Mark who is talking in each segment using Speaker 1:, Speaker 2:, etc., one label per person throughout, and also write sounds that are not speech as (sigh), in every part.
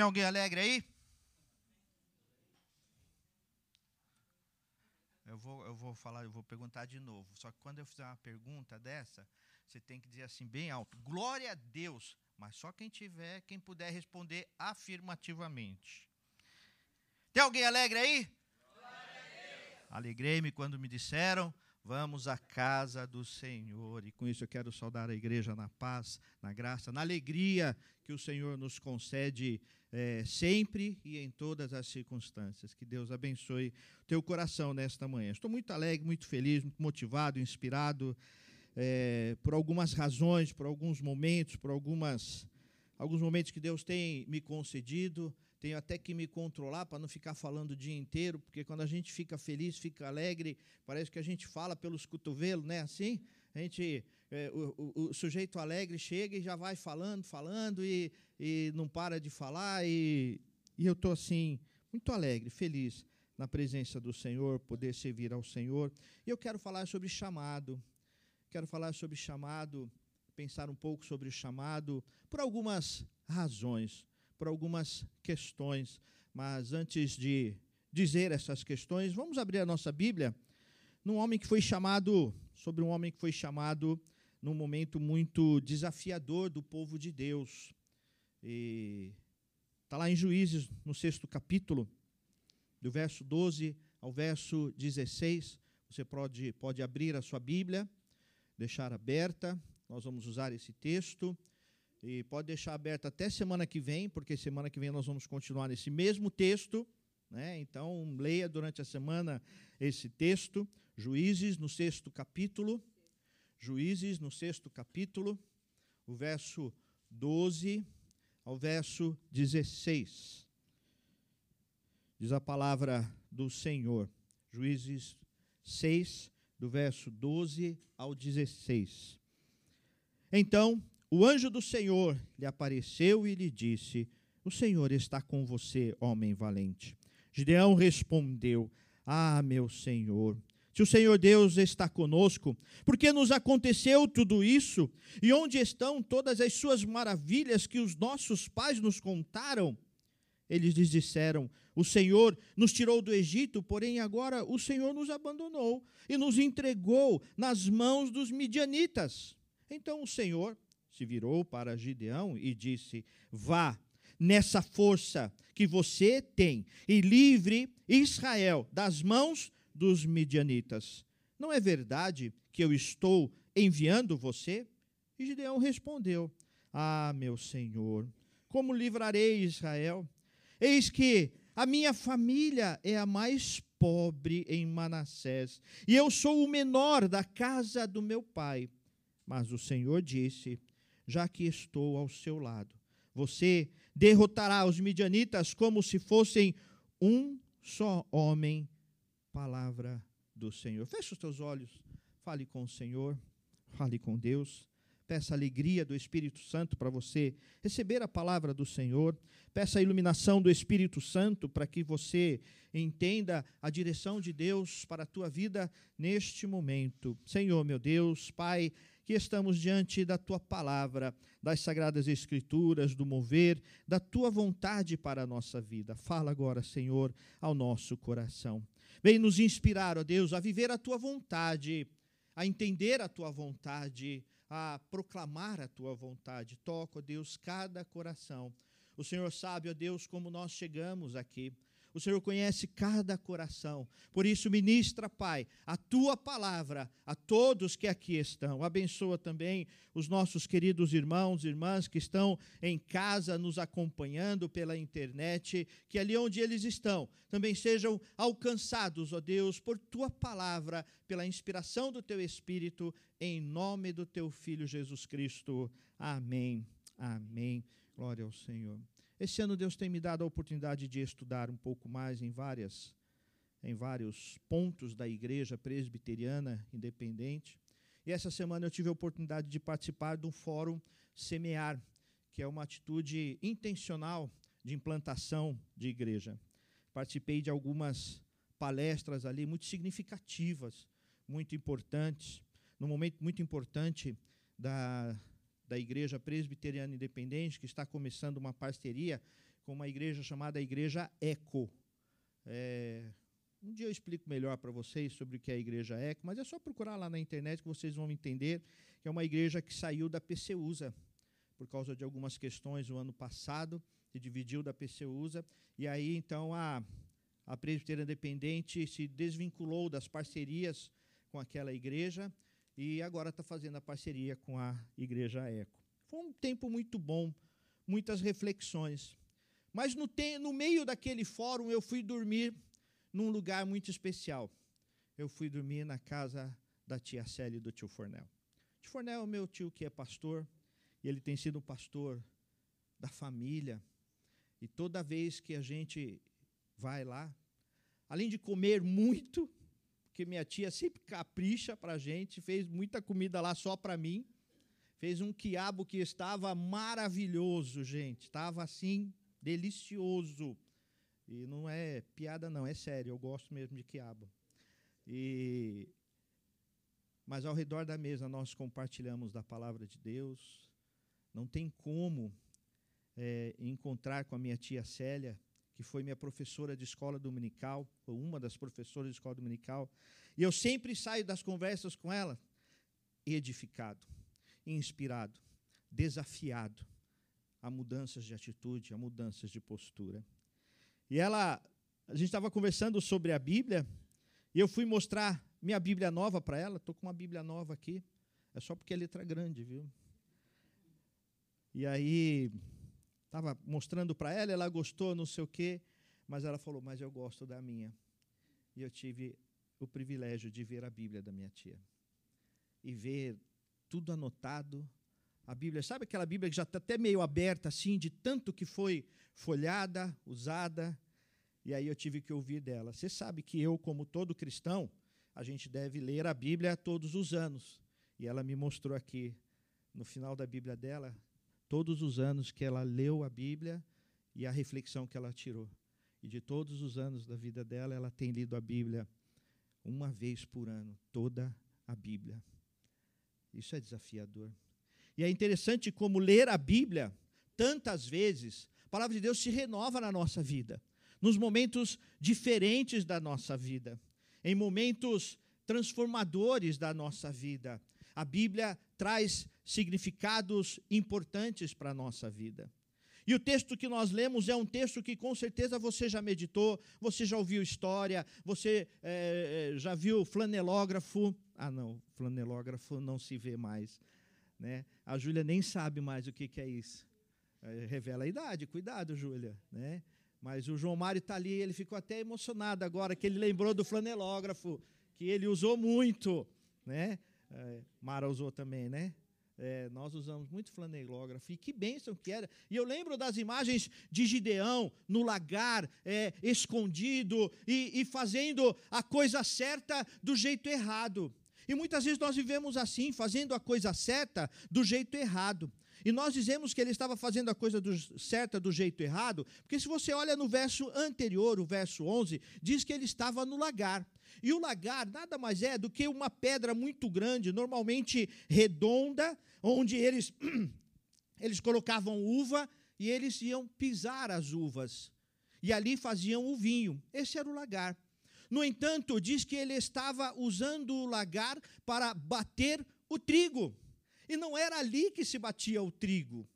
Speaker 1: Tem alguém alegre aí? Eu vou, eu vou falar, eu vou perguntar de novo. Só que quando eu fizer uma pergunta dessa, você tem que dizer assim bem alto: Glória a Deus. Mas só quem tiver, quem puder responder afirmativamente. Tem alguém alegre aí? Alegrei-me quando me disseram: Vamos à casa do Senhor. E com isso eu quero saudar a igreja na paz, na graça, na alegria que o Senhor nos concede é, sempre e em todas as circunstâncias. Que Deus abençoe teu coração nesta manhã. Estou muito alegre, muito feliz, muito motivado, inspirado é, por algumas razões, por alguns momentos, por algumas, alguns momentos que Deus tem me concedido tenho até que me controlar para não ficar falando o dia inteiro, porque quando a gente fica feliz, fica alegre, parece que a gente fala pelos cotovelos, né? Assim, a gente, é, o, o, o, sujeito alegre chega e já vai falando, falando e, e não para de falar e, e eu estou assim muito alegre, feliz na presença do Senhor, poder servir ao Senhor. E eu quero falar sobre chamado. Quero falar sobre chamado, pensar um pouco sobre o chamado por algumas razões por algumas questões. Mas antes de dizer essas questões, vamos abrir a nossa Bíblia num homem que foi chamado, sobre um homem que foi chamado num momento muito desafiador do povo de Deus. E está lá em Juízes, no sexto capítulo, do verso 12 ao verso 16. Você pode, pode abrir a sua Bíblia, deixar aberta. Nós vamos usar esse texto. E pode deixar aberto até semana que vem, porque semana que vem nós vamos continuar nesse mesmo texto. Né? Então, leia durante a semana esse texto. Juízes, no sexto capítulo. Juízes, no sexto capítulo, o verso 12 ao verso 16. Diz a palavra do Senhor. Juízes 6, do verso 12 ao 16. Então o anjo do Senhor lhe apareceu e lhe disse: O Senhor está com você, homem valente. Gideão respondeu: Ah, meu Senhor, se o Senhor Deus está conosco, por que nos aconteceu tudo isso? E onde estão todas as suas maravilhas que os nossos pais nos contaram? Eles lhes disseram: O Senhor nos tirou do Egito, porém agora o Senhor nos abandonou e nos entregou nas mãos dos midianitas. Então o Senhor se virou para Gideão e disse: Vá nessa força que você tem e livre Israel das mãos dos midianitas. Não é verdade que eu estou enviando você? E Gideão respondeu: Ah, meu senhor, como livrarei Israel? Eis que a minha família é a mais pobre em Manassés, e eu sou o menor da casa do meu pai. Mas o Senhor disse: já que estou ao seu lado. Você derrotará os midianitas como se fossem um só homem. Palavra do Senhor. Feche os teus olhos, fale com o Senhor, fale com Deus. Peça a alegria do Espírito Santo para você receber a palavra do Senhor. Peça a iluminação do Espírito Santo para que você entenda a direção de Deus para a tua vida neste momento. Senhor, meu Deus, Pai, que estamos diante da tua palavra, das sagradas escrituras, do mover, da tua vontade para a nossa vida. Fala agora, Senhor, ao nosso coração. Vem nos inspirar, ó Deus, a viver a tua vontade, a entender a tua vontade, a proclamar a tua vontade. Toca, ó Deus, cada coração. O Senhor sabe, ó Deus, como nós chegamos aqui. O Senhor conhece cada coração. Por isso, ministra, Pai, a tua palavra a todos que aqui estão. Abençoa também os nossos queridos irmãos e irmãs que estão em casa nos acompanhando pela internet, que ali onde eles estão também sejam alcançados, ó Deus, por tua palavra, pela inspiração do teu Espírito, em nome do teu Filho Jesus Cristo. Amém. Amém. Glória ao Senhor. Esse ano Deus tem me dado a oportunidade de estudar um pouco mais em várias em vários pontos da igreja presbiteriana independente. E essa semana eu tive a oportunidade de participar de um fórum semear, que é uma atitude intencional de implantação de igreja. Participei de algumas palestras ali muito significativas, muito importantes, num momento muito importante da, da Igreja Presbiteriana Independente, que está começando uma parceria com uma igreja chamada Igreja Eco. É, um dia eu explico melhor para vocês sobre o que é a Igreja Eco, mas é só procurar lá na internet que vocês vão entender que é uma igreja que saiu da PCUSA por causa de algumas questões no ano passado, se dividiu da PCUSA, e aí então a, a Presbiteriana Independente se desvinculou das parcerias com aquela igreja e agora está fazendo a parceria com a Igreja Eco. Foi um tempo muito bom, muitas reflexões. Mas no, te, no meio daquele fórum eu fui dormir num lugar muito especial. Eu fui dormir na casa da tia Célia e do tio Fornel. O tio Fornel é meu tio que é pastor, e ele tem sido pastor da família. E toda vez que a gente vai lá, além de comer muito, porque minha tia sempre capricha para a gente, fez muita comida lá só para mim, fez um quiabo que estava maravilhoso, gente, estava assim, delicioso. E não é piada, não, é sério, eu gosto mesmo de quiabo. E, mas ao redor da mesa nós compartilhamos da palavra de Deus, não tem como é, encontrar com a minha tia Célia, que foi minha professora de escola dominical, ou uma das professoras de escola dominical, e eu sempre saio das conversas com ela edificado, inspirado, desafiado a mudanças de atitude, a mudanças de postura. E ela, a gente estava conversando sobre a Bíblia, e eu fui mostrar minha Bíblia nova para ela, estou com uma Bíblia nova aqui, é só porque é letra grande, viu? E aí, estava mostrando para ela, ela gostou, não sei o quê, mas ela falou, mas eu gosto da minha. E eu tive o privilégio de ver a Bíblia da minha tia. E ver tudo anotado. A Bíblia, sabe aquela Bíblia que já está até meio aberta, assim, de tanto que foi folhada, usada. E aí eu tive que ouvir dela. Você sabe que eu, como todo cristão, a gente deve ler a Bíblia todos os anos. E ela me mostrou aqui, no final da Bíblia dela, todos os anos que ela leu a Bíblia e a reflexão que ela tirou. E de todos os anos da vida dela, ela tem lido a Bíblia uma vez por ano, toda a Bíblia. Isso é desafiador. E é interessante como ler a Bíblia, tantas vezes, a palavra de Deus se renova na nossa vida, nos momentos diferentes da nossa vida, em momentos transformadores da nossa vida. A Bíblia traz significados importantes para a nossa vida. E o texto que nós lemos é um texto que com certeza você já meditou, você já ouviu história, você é, já viu flanelógrafo. Ah, não, flanelógrafo não se vê mais. Né? A Júlia nem sabe mais o que, que é isso. É, revela a idade, cuidado, Júlia. Né? Mas o João Mário está ali, ele ficou até emocionado agora, que ele lembrou do flanelógrafo, que ele usou muito. Né? É, Mara usou também, né? É, nós usamos muito flanelógrafo, e que bênção que era. E eu lembro das imagens de Gideão no lagar, é, escondido e, e fazendo a coisa certa do jeito errado. E muitas vezes nós vivemos assim, fazendo a coisa certa do jeito errado. E nós dizemos que ele estava fazendo a coisa do, certa do jeito errado, porque se você olha no verso anterior, o verso 11, diz que ele estava no lagar. E o lagar nada mais é do que uma pedra muito grande, normalmente redonda, onde eles, (clears throat) eles colocavam uva e eles iam pisar as uvas. E ali faziam o vinho. Esse era o lagar. No entanto, diz que ele estava usando o lagar para bater o trigo. E não era ali que se batia o trigo.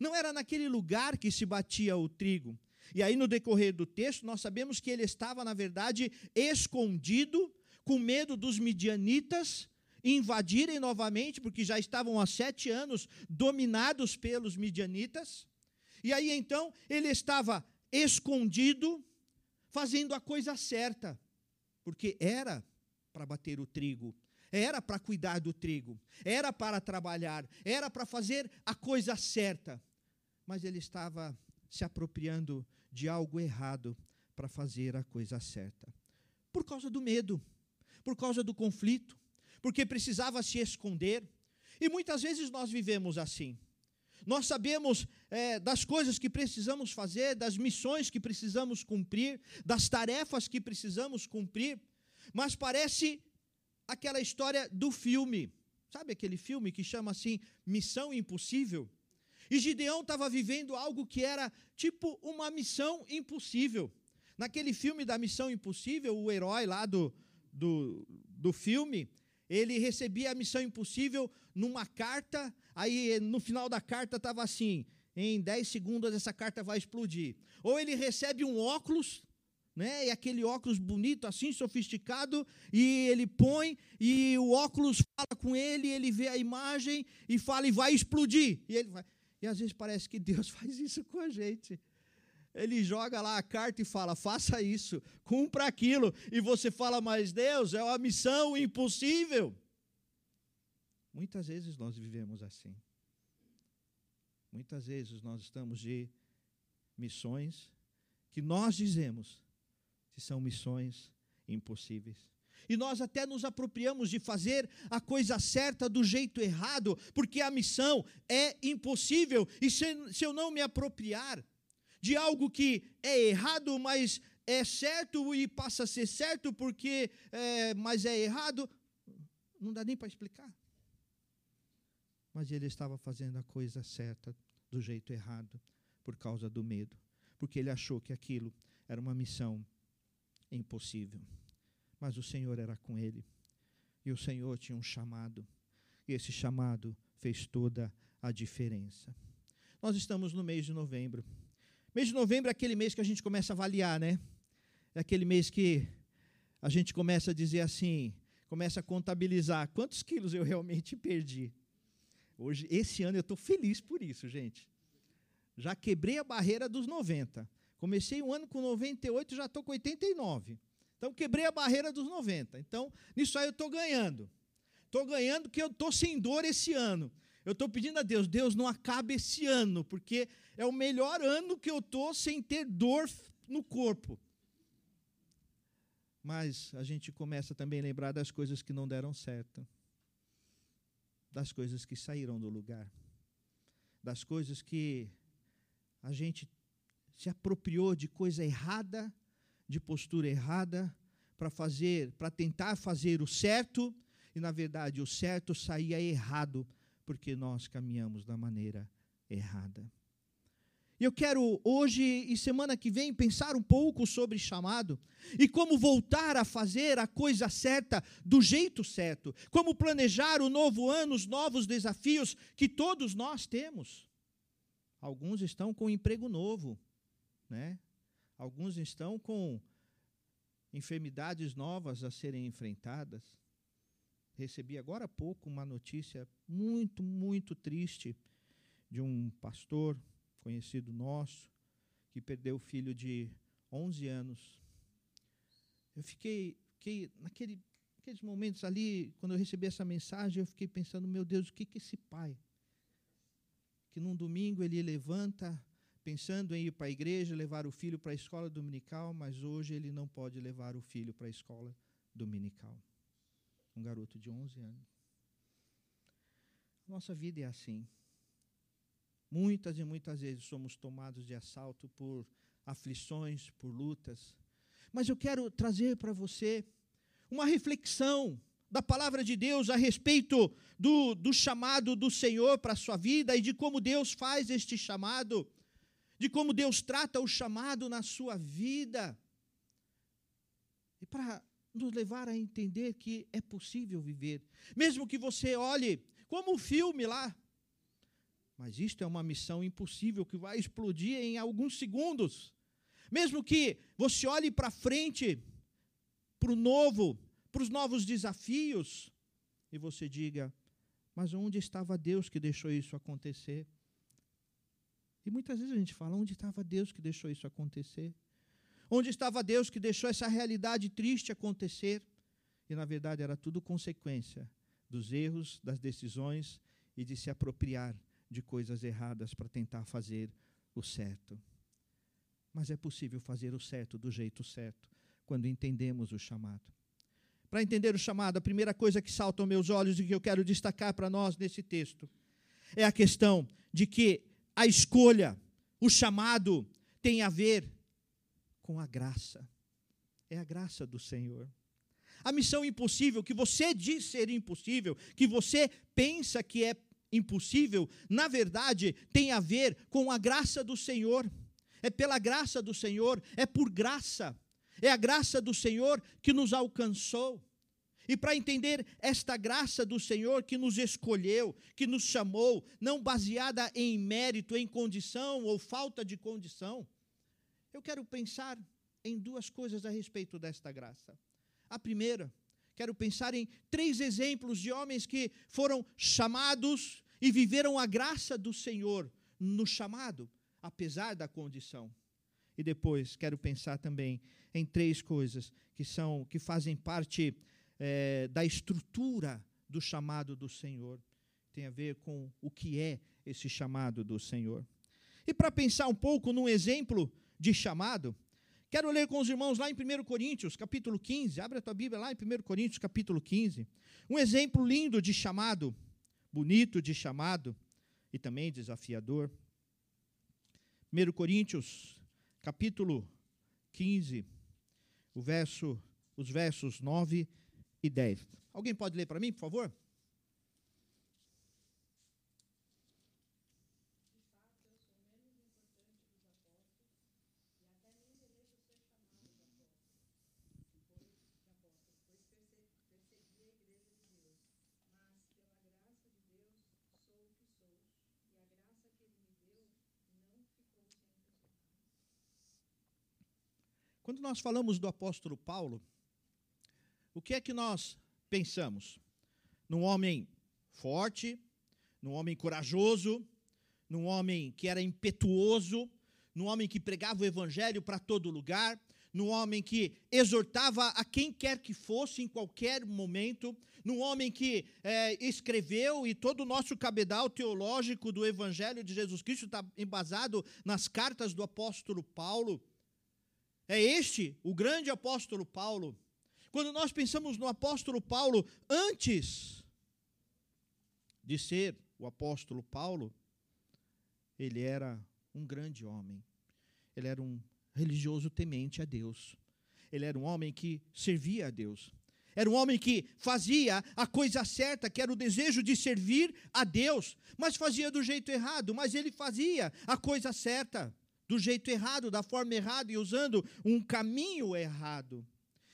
Speaker 1: Não era naquele lugar que se batia o trigo. E aí, no decorrer do texto, nós sabemos que ele estava, na verdade, escondido, com medo dos midianitas invadirem novamente, porque já estavam há sete anos dominados pelos midianitas. E aí então ele estava escondido, fazendo a coisa certa, porque era para bater o trigo, era para cuidar do trigo, era para trabalhar, era para fazer a coisa certa. Mas ele estava se apropriando de algo errado para fazer a coisa certa. Por causa do medo, por causa do conflito, porque precisava se esconder. E muitas vezes nós vivemos assim. Nós sabemos é, das coisas que precisamos fazer, das missões que precisamos cumprir, das tarefas que precisamos cumprir, mas parece aquela história do filme. Sabe aquele filme que chama assim Missão Impossível? E Gideão estava vivendo algo que era tipo uma missão impossível. Naquele filme da Missão Impossível, o herói lá do, do, do filme, ele recebia a missão impossível numa carta, aí no final da carta estava assim: em 10 segundos essa carta vai explodir. Ou ele recebe um óculos, né? E aquele óculos bonito, assim, sofisticado, e ele põe, e o óculos fala com ele, ele vê a imagem e fala, e vai explodir. E, ele vai. e às vezes parece que Deus (laughs) faz isso com a gente. Ele joga lá a carta e fala: faça isso, cumpra aquilo. E você fala, mas Deus, é uma missão impossível. Muitas vezes nós vivemos assim. Muitas vezes nós estamos de missões que nós dizemos que são missões impossíveis. E nós até nos apropriamos de fazer a coisa certa do jeito errado, porque a missão é impossível. E se, se eu não me apropriar de algo que é errado, mas é certo e passa a ser certo porque, é, mas é errado, não dá nem para explicar. Mas ele estava fazendo a coisa certa do jeito errado por causa do medo, porque ele achou que aquilo era uma missão impossível. Mas o Senhor era com ele. E o Senhor tinha um chamado. E esse chamado fez toda a diferença. Nós estamos no mês de novembro. Mês de novembro é aquele mês que a gente começa a avaliar, né? É aquele mês que a gente começa a dizer assim, começa a contabilizar quantos quilos eu realmente perdi. Hoje, esse ano eu estou feliz por isso, gente. Já quebrei a barreira dos 90. Comecei o ano com 98, já estou com 89. Então, quebrei a barreira dos 90. Então, nisso aí eu estou ganhando. Estou ganhando que eu estou sem dor esse ano. Eu estou pedindo a Deus, Deus não acabe esse ano, porque é o melhor ano que eu estou sem ter dor no corpo. Mas a gente começa também a lembrar das coisas que não deram certo, das coisas que saíram do lugar, das coisas que a gente se apropriou de coisa errada, de postura errada, para fazer, para tentar fazer o certo, e na verdade o certo saía errado porque nós caminhamos da maneira errada. Eu quero hoje e semana que vem pensar um pouco sobre chamado e como voltar a fazer a coisa certa do jeito certo, como planejar o novo ano, os novos desafios que todos nós temos. Alguns estão com emprego novo, né? Alguns estão com enfermidades novas a serem enfrentadas. Recebi agora há pouco uma notícia muito, muito triste de um pastor conhecido nosso que perdeu o filho de 11 anos. Eu fiquei, fiquei naquele, naqueles momentos ali, quando eu recebi essa mensagem, eu fiquei pensando, meu Deus, o que que esse pai, que num domingo ele levanta pensando em ir para a igreja, levar o filho para a escola dominical, mas hoje ele não pode levar o filho para a escola dominical um garoto de 11 anos. Nossa vida é assim. Muitas e muitas vezes somos tomados de assalto por aflições, por lutas. Mas eu quero trazer para você uma reflexão da palavra de Deus a respeito do, do chamado do Senhor para a sua vida e de como Deus faz este chamado, de como Deus trata o chamado na sua vida. E para nos levar a entender que é possível viver. Mesmo que você olhe como o filme lá. Mas isto é uma missão impossível que vai explodir em alguns segundos. Mesmo que você olhe para frente, para o novo, para os novos desafios, e você diga: Mas onde estava Deus que deixou isso acontecer? E muitas vezes a gente fala: Onde estava Deus que deixou isso acontecer? Onde estava Deus que deixou essa realidade triste acontecer? E na verdade era tudo consequência dos erros, das decisões e de se apropriar de coisas erradas para tentar fazer o certo. Mas é possível fazer o certo do jeito certo quando entendemos o chamado. Para entender o chamado, a primeira coisa que salta aos meus olhos e que eu quero destacar para nós nesse texto é a questão de que a escolha, o chamado, tem a ver com a graça. É a graça do Senhor. A missão impossível, que você diz ser impossível, que você pensa que é impossível, na verdade, tem a ver com a graça do Senhor. É pela graça do Senhor, é por graça. É a graça do Senhor que nos alcançou. E para entender esta graça do Senhor que nos escolheu, que nos chamou, não baseada em mérito, em condição ou falta de condição, eu quero pensar em duas coisas a respeito desta graça. A primeira, quero pensar em três exemplos de homens que foram chamados e viveram a graça do Senhor no chamado, apesar da condição. E depois quero pensar também em três coisas que são que fazem parte é, da estrutura do chamado do Senhor. Tem a ver com o que é esse chamado do Senhor. E para pensar um pouco num exemplo de chamado, quero ler com os irmãos lá em 1 Coríntios, capítulo 15. Abre a tua Bíblia lá em 1 Coríntios, capítulo 15. Um exemplo lindo de chamado, bonito de chamado e também desafiador. 1 Coríntios, capítulo 15, o verso, os versos 9 e 10. Alguém pode ler para mim, por favor? Quando nós falamos do apóstolo Paulo, o que é que nós pensamos? Num homem forte, num homem corajoso, num homem que era impetuoso, num homem que pregava o evangelho para todo lugar, num homem que exortava a quem quer que fosse em qualquer momento, num homem que é, escreveu e todo o nosso cabedal teológico do Evangelho de Jesus Cristo está embasado nas cartas do apóstolo Paulo. É este o grande apóstolo Paulo. Quando nós pensamos no apóstolo Paulo antes de ser o apóstolo Paulo, ele era um grande homem. Ele era um religioso temente a Deus. Ele era um homem que servia a Deus. Era um homem que fazia a coisa certa, que era o desejo de servir a Deus, mas fazia do jeito errado, mas ele fazia a coisa certa do jeito errado, da forma errada e usando um caminho errado.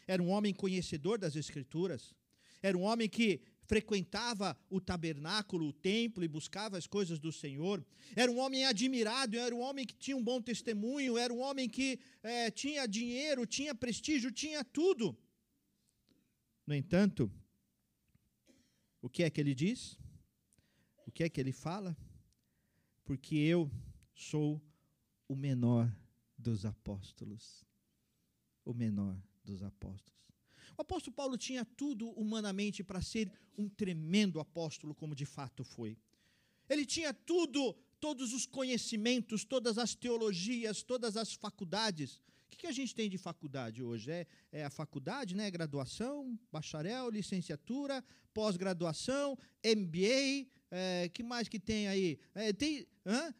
Speaker 1: Era um homem conhecedor das Escrituras, era um homem que frequentava o tabernáculo, o templo e buscava as coisas do Senhor. Era um homem admirado, era um homem que tinha um bom testemunho, era um homem que é, tinha dinheiro, tinha prestígio, tinha tudo. No entanto, o que é que ele diz? O que é que ele fala? Porque eu sou o menor dos apóstolos. O menor dos apóstolos. O apóstolo Paulo tinha tudo humanamente para ser um tremendo apóstolo, como de fato foi. Ele tinha tudo, todos os conhecimentos, todas as teologias, todas as faculdades. O que, a gente tem de faculdade hoje? É, é a faculdade, né? Graduação, bacharel, licenciatura, pós-graduação, MBA, é, que mais que tem aí? É, tem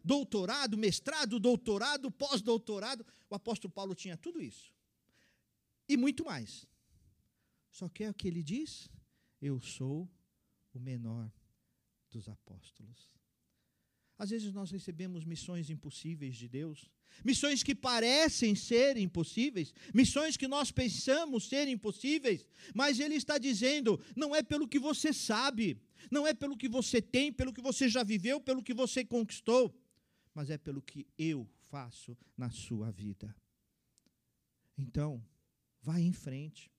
Speaker 1: doutorado, mestrado, doutorado, pós-doutorado. O apóstolo Paulo tinha tudo isso. E muito mais. Só que é o que ele diz? Eu sou o menor dos apóstolos. Às vezes nós recebemos missões impossíveis de Deus, missões que parecem ser impossíveis, missões que nós pensamos ser impossíveis, mas Ele está dizendo: não é pelo que você sabe, não é pelo que você tem, pelo que você já viveu, pelo que você conquistou, mas é pelo que eu faço na sua vida. Então, vai em frente.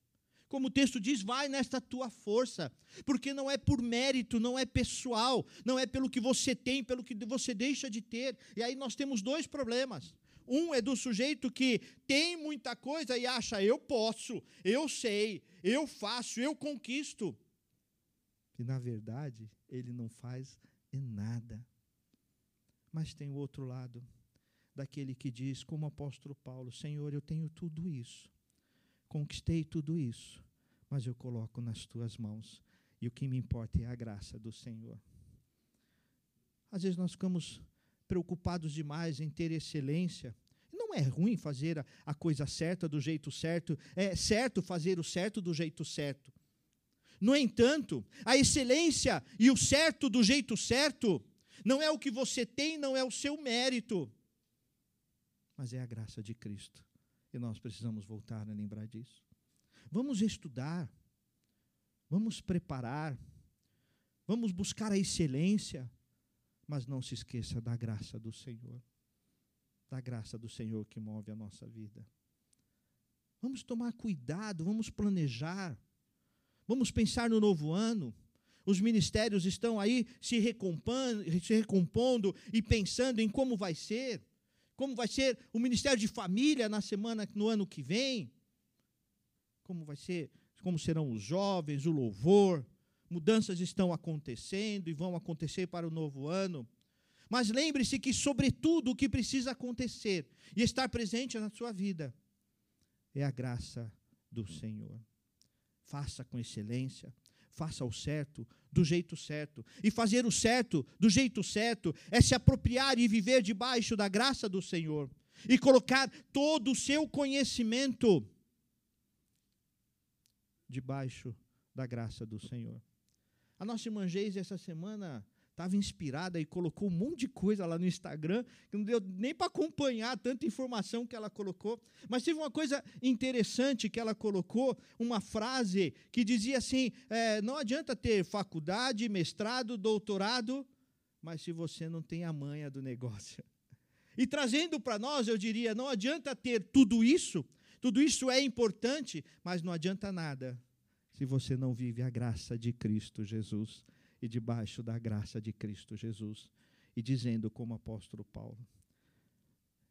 Speaker 1: Como o texto diz, vai nesta tua força, porque não é por mérito, não é pessoal, não é pelo que você tem, pelo que você deixa de ter. E aí nós temos dois problemas. Um é do sujeito que tem muita coisa e acha, eu posso, eu sei, eu faço, eu conquisto. E na verdade, ele não faz nada. Mas tem o outro lado, daquele que diz, como o apóstolo Paulo: Senhor, eu tenho tudo isso conquistei tudo isso, mas eu coloco nas tuas mãos. E o que me importa é a graça do Senhor. Às vezes nós ficamos preocupados demais em ter excelência. Não é ruim fazer a coisa certa do jeito certo, é certo fazer o certo do jeito certo. No entanto, a excelência e o certo do jeito certo não é o que você tem, não é o seu mérito, mas é a graça de Cristo. E nós precisamos voltar a lembrar disso. Vamos estudar, vamos preparar, vamos buscar a excelência, mas não se esqueça da graça do Senhor, da graça do Senhor que move a nossa vida. Vamos tomar cuidado, vamos planejar, vamos pensar no novo ano. Os ministérios estão aí se recompondo, se recompondo e pensando em como vai ser, como vai ser o ministério de família na semana, no ano que vem, como vai ser, como serão os jovens, o louvor, mudanças estão acontecendo e vão acontecer para o novo ano. Mas lembre-se que, sobretudo, o que precisa acontecer e estar presente na sua vida é a graça do Senhor. Faça com excelência, faça o certo do jeito certo. E fazer o certo do jeito certo é se apropriar e viver debaixo da graça do Senhor e colocar todo o seu conhecimento debaixo da graça do Senhor. A nossa irmã Geise, essa semana, estava inspirada e colocou um monte de coisa lá no Instagram, que não deu nem para acompanhar tanta informação que ela colocou. Mas teve uma coisa interessante que ela colocou, uma frase que dizia assim: é, não adianta ter faculdade, mestrado, doutorado, mas se você não tem a manha do negócio. E trazendo para nós, eu diria: não adianta ter tudo isso, tudo isso é importante, mas não adianta nada se você não vive a graça de Cristo Jesus e debaixo da graça de Cristo Jesus. E dizendo, como apóstolo Paulo: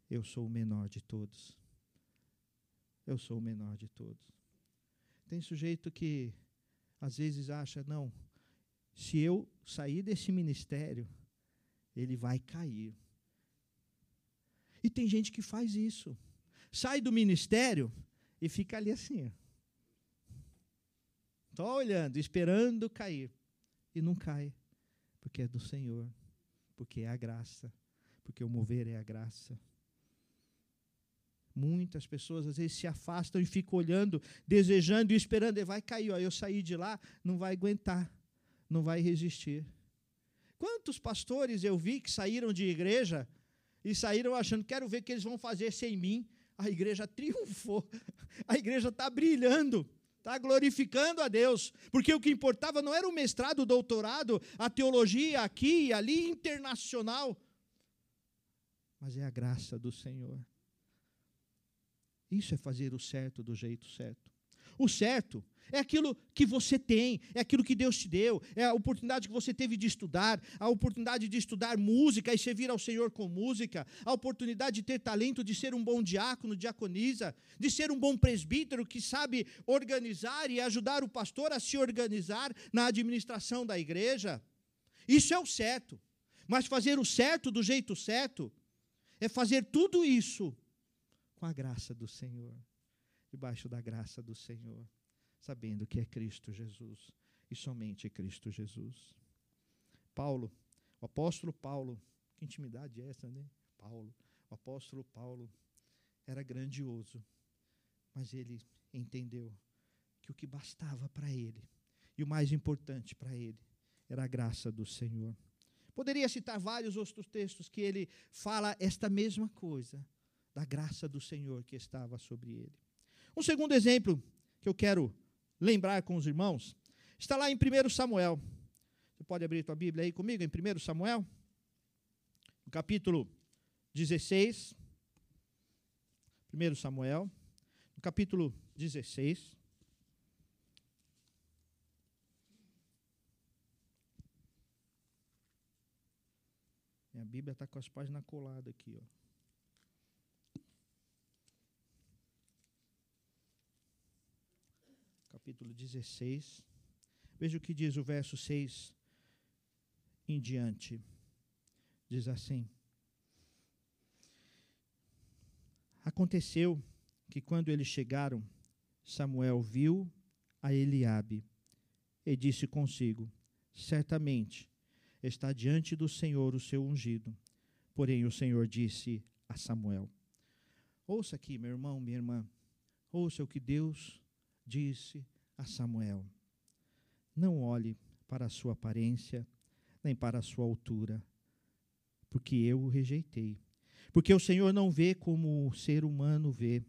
Speaker 1: Eu sou o menor de todos. Eu sou o menor de todos. Tem sujeito que às vezes acha, não, se eu sair desse ministério, ele vai cair. E tem gente que faz isso. Sai do ministério e fica ali assim só olhando, esperando cair. E não cai, porque é do Senhor, porque é a graça, porque o mover é a graça. Muitas pessoas às vezes se afastam e ficam olhando, desejando e esperando, e vai cair, ó, eu saí de lá, não vai aguentar, não vai resistir. Quantos pastores eu vi que saíram de igreja e saíram achando, quero ver o que eles vão fazer sem mim. A igreja (laughs) triunfou, a igreja está brilhando. Está glorificando a Deus, porque o que importava não era o mestrado, o doutorado, a teologia aqui e ali internacional, mas é a graça do Senhor. Isso é fazer o certo do jeito certo. O certo é aquilo que você tem, é aquilo que Deus te deu, é a oportunidade que você teve de estudar, a oportunidade de estudar música e servir ao Senhor com música, a oportunidade de ter talento de ser um bom diácono, diaconisa, de ser um bom presbítero que sabe organizar e ajudar o pastor a se organizar na administração da igreja. Isso é o certo. Mas fazer o certo do jeito certo é fazer tudo isso com a graça do Senhor debaixo da graça do Senhor, sabendo que é Cristo Jesus e somente Cristo Jesus. Paulo, o apóstolo Paulo, que intimidade é essa, né? Paulo, o apóstolo Paulo era grandioso, mas ele entendeu que o que bastava para ele e o mais importante para ele era a graça do Senhor. Poderia citar vários outros textos que ele fala esta mesma coisa, da graça do Senhor que estava sobre ele. Um segundo exemplo que eu quero lembrar com os irmãos está lá em 1 Samuel. Você pode abrir tua Bíblia aí comigo, em 1 Samuel, no capítulo 16. 1 Samuel, no capítulo 16. Minha Bíblia está com as páginas coladas aqui, ó. Capítulo 16. Veja o que diz o verso 6 em diante. Diz assim: Aconteceu que quando eles chegaram, Samuel viu a Eliabe e disse consigo: Certamente está diante do Senhor o seu ungido. Porém o Senhor disse a Samuel: Ouça aqui, meu irmão, minha irmã, ouça o que Deus disse a Samuel: não olhe para a sua aparência, nem para a sua altura, porque eu o rejeitei. Porque o Senhor não vê como o ser humano vê.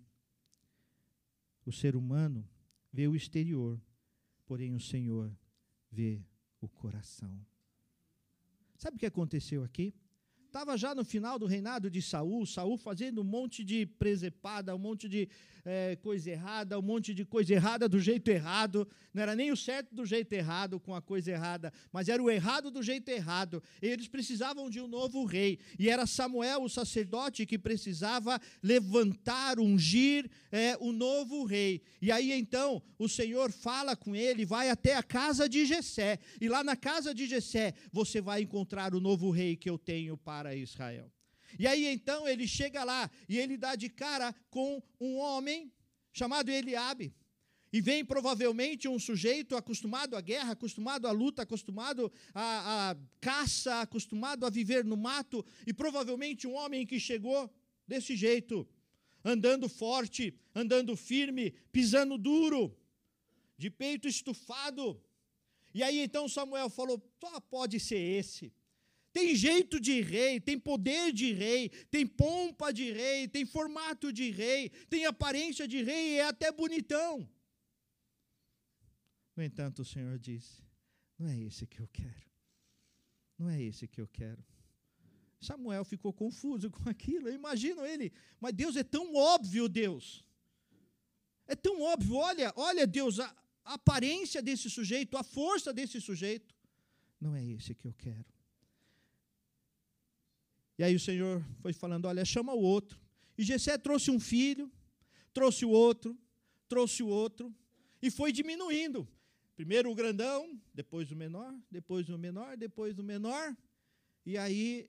Speaker 1: O ser humano vê o exterior, porém o Senhor vê o coração. Sabe o que aconteceu aqui? Estava já no final do reinado de Saul, Saul fazendo um monte de presepada, um monte de é, coisa errada, um monte de coisa errada do jeito errado. Não era nem o certo do jeito errado com a coisa errada, mas era o errado do jeito errado. E eles precisavam de um novo rei. E era Samuel, o sacerdote, que precisava levantar, ungir é, o novo rei. E aí então o Senhor fala com ele, vai até a casa de Jessé. E lá na casa de Jessé você vai encontrar o novo rei que eu tenho para para Israel. E aí então ele chega lá e ele dá de cara com um homem chamado Eliabe. E vem provavelmente um sujeito acostumado à guerra, acostumado à luta, acostumado à, à, caça, acostumado a viver no mato, e provavelmente um homem que chegou desse jeito, andando forte, andando firme, pisando duro, de peito estufado. E aí então Samuel falou: só pode ser esse. Tem jeito de rei, tem poder de rei, tem pompa de rei, tem formato de rei, tem aparência de rei e é até bonitão. No entanto, o Senhor disse: Não é esse que eu quero. Não é esse que eu quero. Samuel ficou confuso com aquilo. Eu imagino ele, mas Deus é tão óbvio, Deus. É tão óbvio. Olha, olha, Deus, a, a aparência desse sujeito, a força desse sujeito. Não é esse que eu quero. E aí o Senhor foi falando: olha, chama o outro. E Jessé trouxe um filho, trouxe o outro, trouxe o outro, e foi diminuindo. Primeiro o grandão, depois o menor, depois o menor, depois o menor. E aí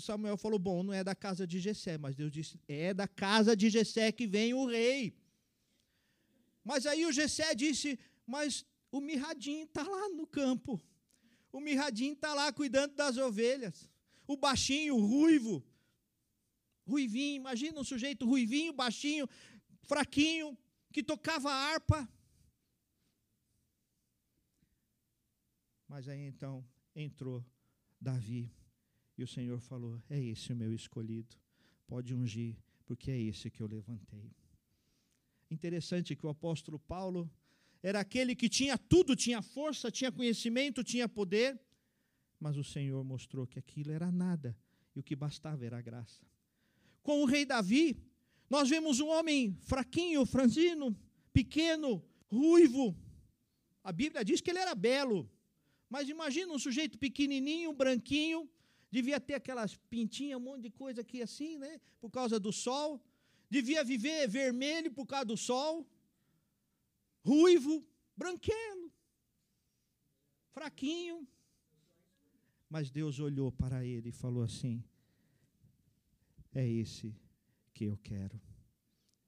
Speaker 1: Samuel falou: bom, não é da casa de Jessé, mas Deus disse: é da casa de Jessé que vem o rei. Mas aí o Jessé disse: mas o mirradinho está lá no campo. O mirradinho está lá cuidando das ovelhas o baixinho, o ruivo, ruivinho, imagina um sujeito ruivinho, baixinho, fraquinho, que tocava harpa. Mas aí então entrou Davi e o Senhor falou: É esse o meu escolhido, pode ungir, porque é esse que eu levantei. Interessante que o apóstolo Paulo era aquele que tinha tudo, tinha força, tinha conhecimento, tinha poder, mas o Senhor mostrou que aquilo era nada e o que bastava era a graça. Com o rei Davi, nós vemos um homem fraquinho, franzino, pequeno, ruivo. A Bíblia diz que ele era belo, mas imagina um sujeito pequenininho, branquinho, devia ter aquelas pintinhas, um monte de coisa aqui assim, né, por causa do sol. Devia viver vermelho por causa do sol. Ruivo, branquelo, fraquinho. Mas Deus olhou para ele e falou assim: É esse que eu quero,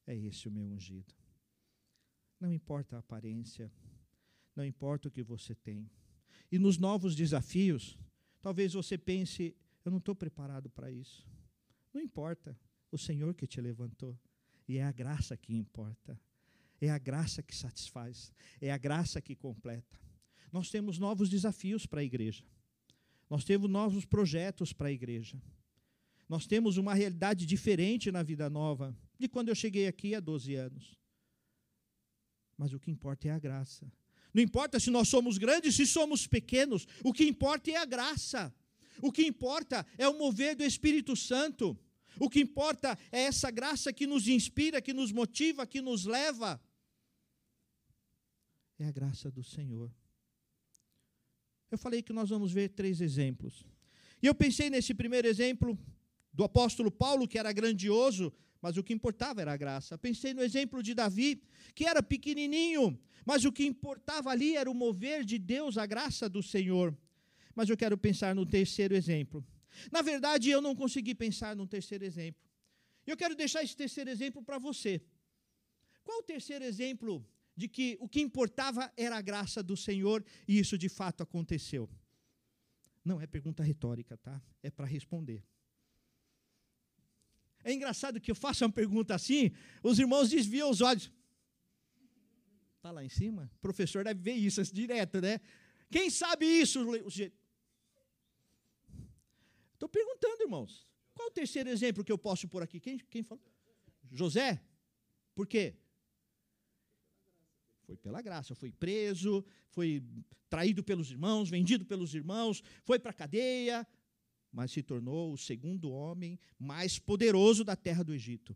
Speaker 1: é esse o meu ungido. Não importa a aparência, não importa o que você tem. E nos novos desafios, talvez você pense: eu não estou preparado para isso. Não importa, o Senhor que te levantou. E é a graça que importa. É a graça que satisfaz. É a graça que completa. Nós temos novos desafios para a igreja. Nós temos novos projetos para a igreja. Nós temos uma realidade diferente na vida nova de quando eu cheguei aqui há 12 anos. Mas o que importa é a graça. Não importa se nós somos grandes, se somos pequenos, o que importa é a graça. O que importa é o mover do Espírito Santo. O que importa é essa graça que nos inspira, que nos motiva, que nos leva. É a graça do Senhor. Eu falei que nós vamos ver três exemplos. E eu pensei nesse primeiro exemplo do apóstolo Paulo, que era grandioso, mas o que importava era a graça. Pensei no exemplo de Davi, que era pequenininho, mas o que importava ali era o mover de Deus, a graça do Senhor. Mas eu quero pensar no terceiro exemplo. Na verdade, eu não consegui pensar no terceiro exemplo. Eu quero deixar esse terceiro exemplo para você. Qual o terceiro exemplo de que o que importava era a graça do Senhor e isso de fato aconteceu. Não é pergunta retórica, tá? É para responder. É engraçado que eu faço uma pergunta assim, os irmãos desviam os olhos. Está lá em cima? O professor deve ver isso direto, né? Quem sabe isso? Estou perguntando, irmãos. Qual o terceiro exemplo que eu posso pôr aqui? Quem, quem falou? José? Por quê? Foi pela graça, foi preso, foi traído pelos irmãos, vendido pelos irmãos, foi para a cadeia, mas se tornou o segundo homem mais poderoso da terra do Egito.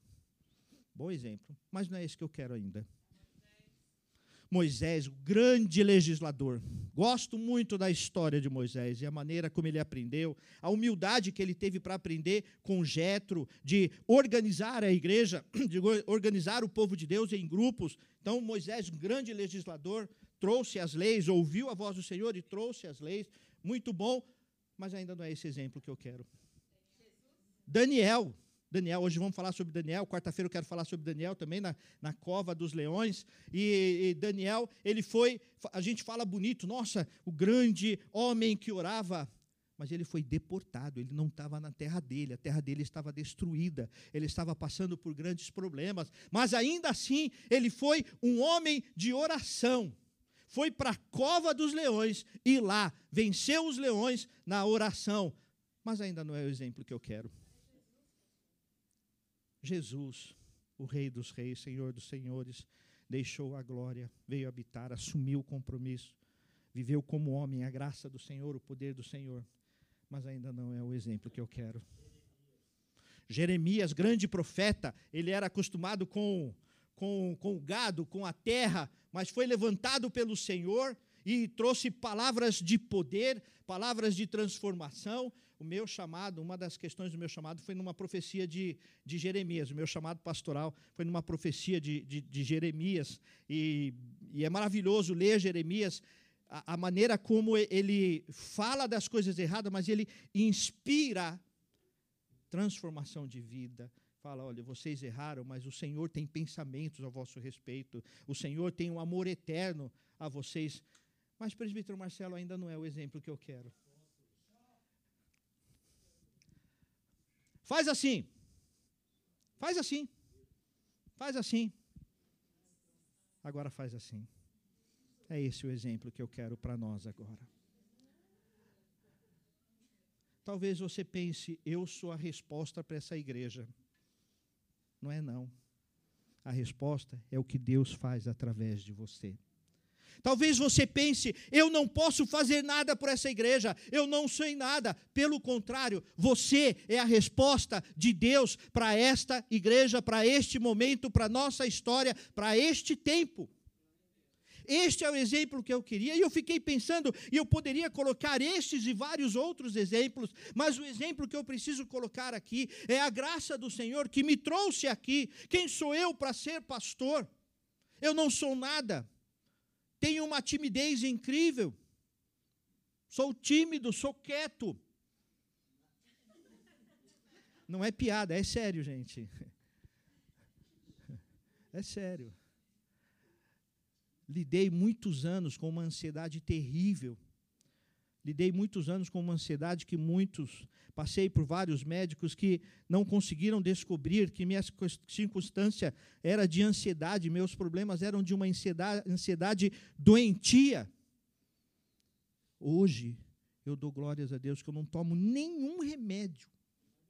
Speaker 1: Bom exemplo, mas não é esse que eu quero ainda. Moisés, o grande legislador. Gosto muito da história de Moisés e a maneira como ele aprendeu, a humildade que ele teve para aprender com Jetro, de organizar a igreja, (clears throat) de organizar o povo de Deus em grupos. Então, Moisés, um grande legislador, trouxe as leis, ouviu a voz do Senhor e trouxe as leis. Muito bom, mas ainda não é esse exemplo que eu quero. Daniel, Daniel, hoje vamos falar sobre Daniel, quarta-feira eu quero falar sobre Daniel também, na, na cova dos leões. E, e, Daniel, ele foi, a gente fala bonito, nossa, o grande homem que orava. Mas ele foi deportado, ele não estava na terra dele, a terra dele estava destruída, ele estava passando por grandes problemas, mas ainda assim ele foi um homem de oração. Foi para a cova dos leões e lá venceu os leões na oração. Mas ainda não é o exemplo que eu quero. Jesus, o Rei dos Reis, Senhor dos Senhores, deixou a glória, veio habitar, assumiu o compromisso, viveu como homem a graça do Senhor, o poder do Senhor, mas ainda não é o exemplo que eu quero. Jeremias, grande profeta, ele era acostumado com, com, com o gado, com a terra, mas foi levantado pelo Senhor e trouxe palavras de poder, palavras de transformação, o meu chamado, uma das questões do meu chamado foi numa profecia de, de Jeremias. O meu chamado pastoral foi numa profecia de, de, de Jeremias. E, e, é maravilhoso ler Jeremias, a, a maneira como ele fala das coisas erradas, mas ele inspira transformação de vida, fala: olha, vocês erraram, mas o Senhor tem pensamentos a vosso respeito, o Senhor tem um amor eterno a vocês. Mas, presbítero Marcelo, ainda não é o exemplo que eu quero. Faz assim. Faz assim. Faz assim. Agora faz assim. É esse o exemplo que eu quero para nós agora. Talvez você pense, eu sou a resposta para essa igreja. Não é não. A resposta é o que Deus faz através de você. Talvez você pense, eu não posso fazer nada por essa igreja, eu não sei nada. Pelo contrário, você é a resposta de Deus para esta igreja, para este momento, para nossa história, para este tempo. Este é o exemplo que eu queria, e eu fiquei pensando, e eu poderia colocar estes e vários outros exemplos, mas o exemplo que eu preciso colocar aqui é a graça do Senhor que me trouxe aqui. Quem sou eu para ser pastor? Eu não sou nada tenho uma timidez incrível. Sou tímido, sou quieto. Não é piada, é sério, gente. É sério. Lidei muitos anos com uma ansiedade terrível. Lidei muitos anos com uma ansiedade que muitos, passei por vários médicos que não conseguiram descobrir que minha circunstância era de ansiedade, meus problemas eram de uma ansiedade, ansiedade doentia. Hoje, eu dou glórias a Deus que eu não tomo nenhum remédio.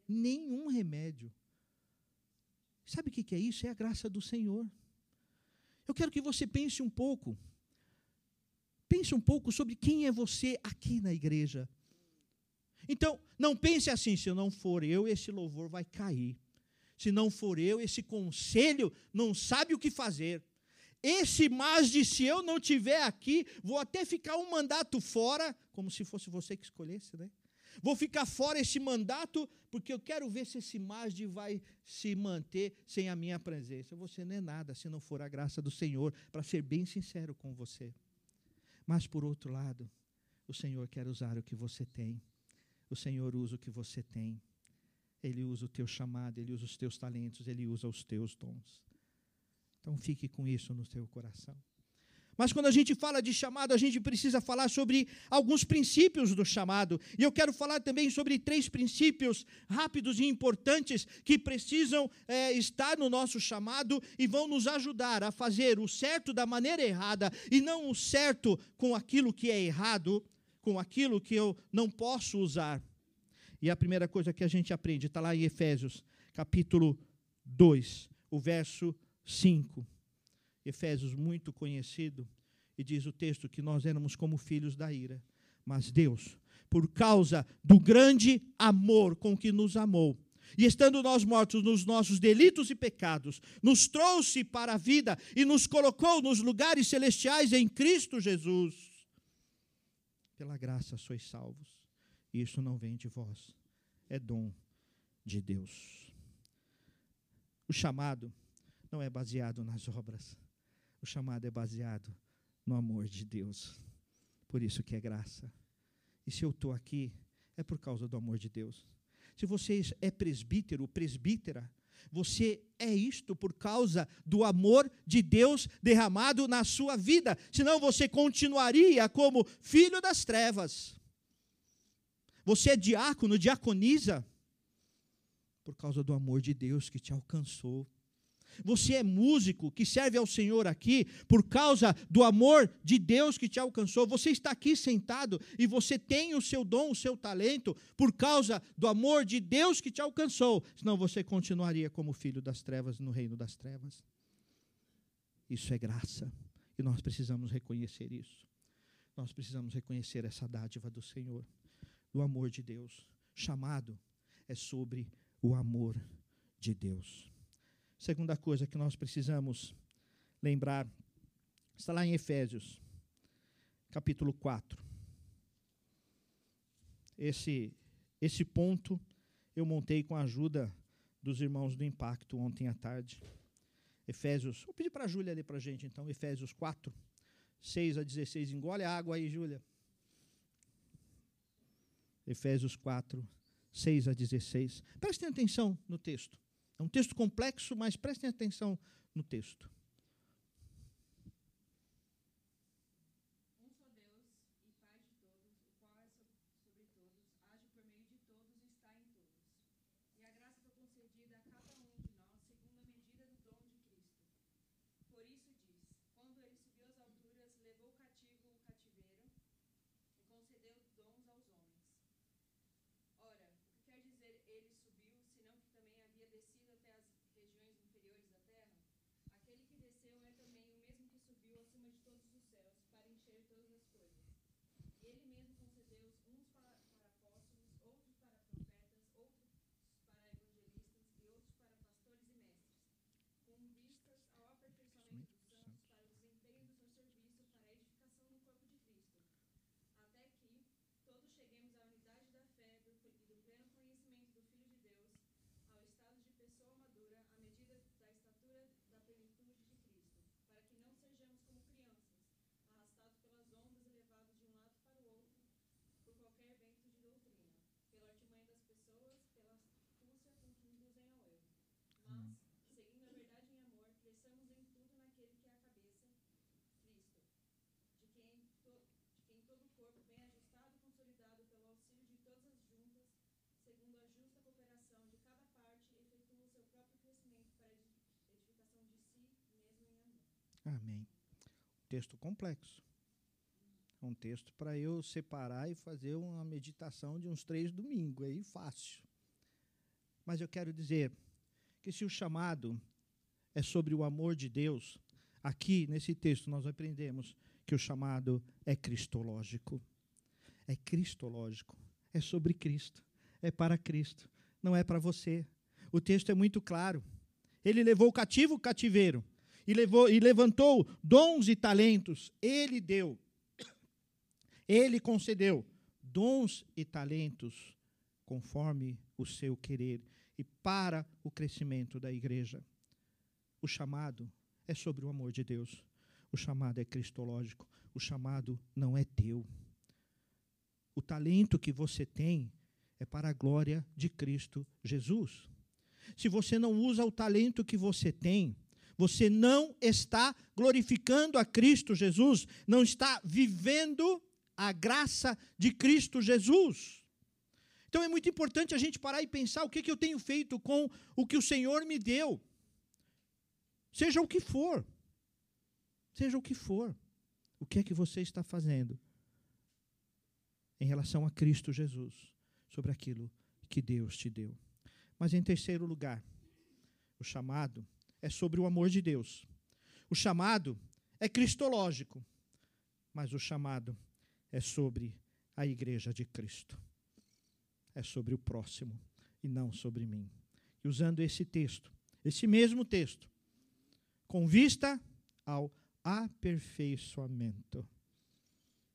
Speaker 1: Nenhum remédio. Sabe o que é isso? É a graça do Senhor. Eu quero que você pense um pouco. Pense um pouco sobre quem é você aqui na igreja. Então, não pense assim: se não for eu, esse louvor vai cair. Se não for eu, esse conselho não sabe o que fazer. Esse mas de se eu não tiver aqui, vou até ficar um mandato fora, como se fosse você que escolhesse, né? Vou ficar fora esse mandato, porque eu quero ver se esse de vai se manter sem a minha presença. Você não é nada se não for a graça do Senhor, para ser bem sincero com você. Mas, por outro lado, o Senhor quer usar o que você tem. O Senhor usa o que você tem. Ele usa o teu chamado, ele usa os teus talentos, ele usa os teus dons. Então fique com isso no teu coração. Mas quando a gente fala de chamado, a gente precisa falar sobre alguns princípios do chamado. E eu quero falar também sobre três princípios rápidos e importantes que precisam é, estar no nosso chamado e vão nos ajudar a fazer o certo da maneira errada e não o certo com aquilo que é errado, com aquilo que eu não posso usar. E a primeira coisa que a gente aprende está lá em Efésios, capítulo 2, o verso 5. Efésios, muito conhecido, e diz o texto que nós éramos como filhos da ira. Mas Deus, por causa do grande amor com que nos amou, e estando nós mortos nos nossos delitos e pecados, nos trouxe para a vida e nos colocou nos lugares celestiais em Cristo Jesus. Pela graça sois salvos. Isso não vem de vós, é dom de Deus. O chamado não é baseado nas obras. O chamado é baseado no amor de Deus. Por isso que é graça. E se eu estou aqui, é por causa do amor de Deus. Se você é presbítero, presbítera, você é isto por causa do amor de Deus derramado na sua vida. Senão você continuaria como filho das trevas. Você é diácono, diaconisa, por causa do amor de Deus que te alcançou. Você é músico que serve ao Senhor aqui por causa do amor de Deus que te alcançou. Você está aqui sentado e você tem o seu dom, o seu talento por causa do amor de Deus que te alcançou. Senão você continuaria como filho das trevas no reino das trevas. Isso é graça e nós precisamos reconhecer isso. Nós precisamos reconhecer essa dádiva do Senhor, do amor de Deus. Chamado é sobre o amor de Deus. Segunda coisa que nós precisamos lembrar está lá em Efésios, capítulo 4. Esse, esse ponto eu montei com a ajuda dos irmãos do Impacto ontem à tarde. Efésios, vou pedir para a Júlia ler para a gente então, Efésios 4, 6 a 16. Engole a água aí, Júlia. Efésios 4, 6 a 16. Prestem atenção no texto. É um texto complexo, mas prestem atenção no texto. Amém. Texto complexo. Um texto para eu separar e fazer uma meditação de uns três domingos, aí fácil. Mas eu quero dizer que se o chamado é sobre o amor de Deus, aqui nesse texto nós aprendemos que o chamado é cristológico. É cristológico. É sobre Cristo. É para Cristo. Não é para você. O texto é muito claro. Ele levou o cativo o cativeiro e, levou, e levantou dons e talentos. Ele deu. Ele concedeu dons e talentos conforme o seu querer e para o crescimento da igreja. O chamado é sobre o amor de Deus. O chamado é cristológico. O chamado não é teu. O talento que você tem é para a glória de Cristo Jesus. Se você não usa o talento que você tem, você não está glorificando a Cristo Jesus, não está vivendo a graça de Cristo Jesus. Então é muito importante a gente parar e pensar o que, que eu tenho feito com o que o Senhor me deu. Seja o que for. Seja o que for. O que é que você está fazendo em relação a Cristo Jesus, sobre aquilo que Deus te deu? Mas em terceiro lugar, o chamado é sobre o amor de Deus. O chamado é cristológico, mas o chamado é sobre a igreja de Cristo. É sobre o próximo e não sobre mim. E usando esse texto, esse mesmo texto, com vista ao aperfeiçoamento.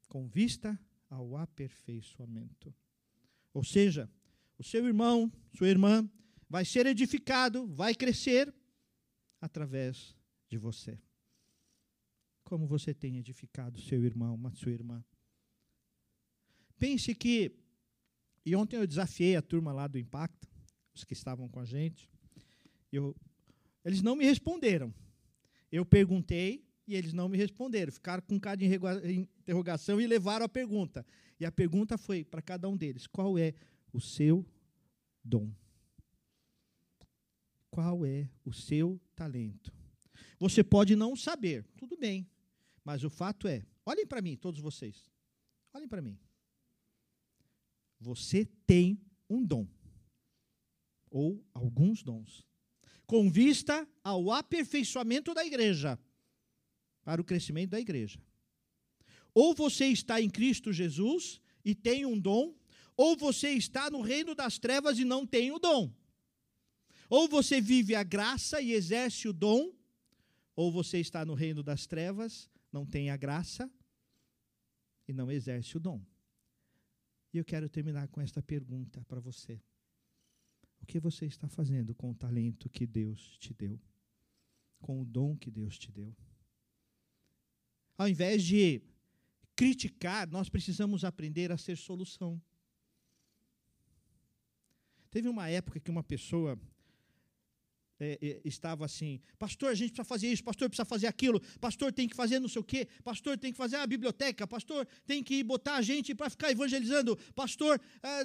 Speaker 1: Com vista ao aperfeiçoamento. Ou seja, o seu irmão, sua irmã, vai ser edificado, vai crescer através de você. Como você tem edificado seu irmão, sua irmã? Pense que, e ontem eu desafiei a turma lá do Impacto, os que estavam com a gente, eu, eles não me responderam. Eu perguntei e eles não me responderam. Ficaram com cara de interrogação e levaram a pergunta. E a pergunta foi para cada um deles: qual é o seu dom? Qual é o seu talento? Você pode não saber, tudo bem. Mas o fato é, olhem para mim, todos vocês. Olhem para mim. Você tem um dom. Ou alguns dons. Com vista ao aperfeiçoamento da igreja. Para o crescimento da igreja. Ou você está em Cristo Jesus e tem um dom, ou você está no reino das trevas e não tem o dom. Ou você vive a graça e exerce o dom, ou você está no reino das trevas, não tem a graça e não exerce o dom. E eu quero terminar com esta pergunta para você. O que você está fazendo com o talento que Deus te deu? Com o dom que Deus te deu? Ao invés de criticar, nós precisamos aprender a ser solução. Teve uma época que uma pessoa é, é, estava assim, pastor, a gente precisa fazer isso, pastor precisa fazer aquilo, pastor tem que fazer não sei o quê, pastor tem que fazer a biblioteca, pastor tem que botar a gente para ficar evangelizando, pastor. É,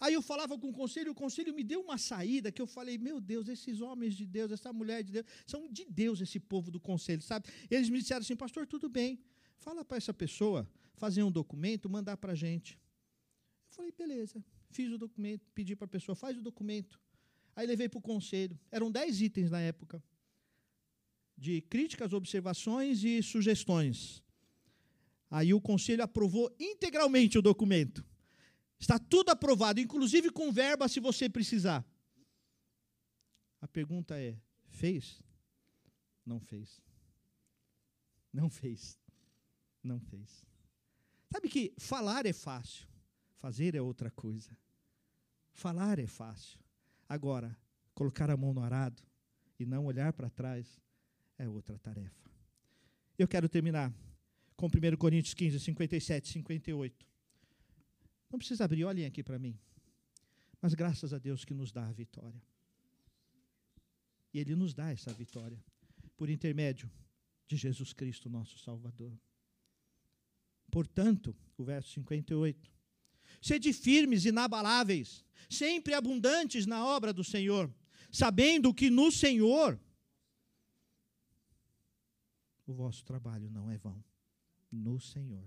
Speaker 1: aí eu falava com o conselho, o conselho me deu uma saída que eu falei, meu Deus, esses homens de Deus, essa mulher de Deus, são de Deus esse povo do conselho, sabe? Eles me disseram assim, pastor, tudo bem, fala para essa pessoa fazer um documento, mandar para a gente. Eu falei, beleza, fiz o documento, pedi para a pessoa, faz o documento. Aí levei para o conselho. Eram dez itens na época. De críticas, observações e sugestões. Aí o conselho aprovou integralmente o documento. Está tudo aprovado, inclusive com verba se você precisar. A pergunta é: fez? Não fez. Não fez. Não fez. Sabe que falar é fácil, fazer é outra coisa. Falar é fácil, Agora, colocar a mão no arado e não olhar para trás é outra tarefa. Eu quero terminar com 1 Coríntios 15, 57, 58. Não precisa abrir, olhem aqui para mim. Mas graças a Deus que nos dá a vitória. E Ele nos dá essa vitória por intermédio de Jesus Cristo, nosso Salvador. Portanto, o verso 58. Sede firmes, inabaláveis, sempre abundantes na obra do Senhor, sabendo que no Senhor o vosso trabalho não é vão. No Senhor.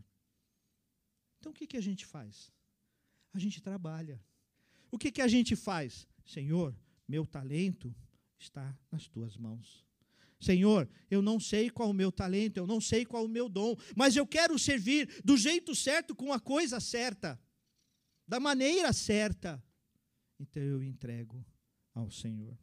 Speaker 1: Então o que, que a gente faz? A gente trabalha. O que, que a gente faz? Senhor, meu talento está nas tuas mãos. Senhor, eu não sei qual o meu talento, eu não sei qual o meu dom, mas eu quero servir do jeito certo, com a coisa certa da maneira certa, então eu entrego ao Senhor.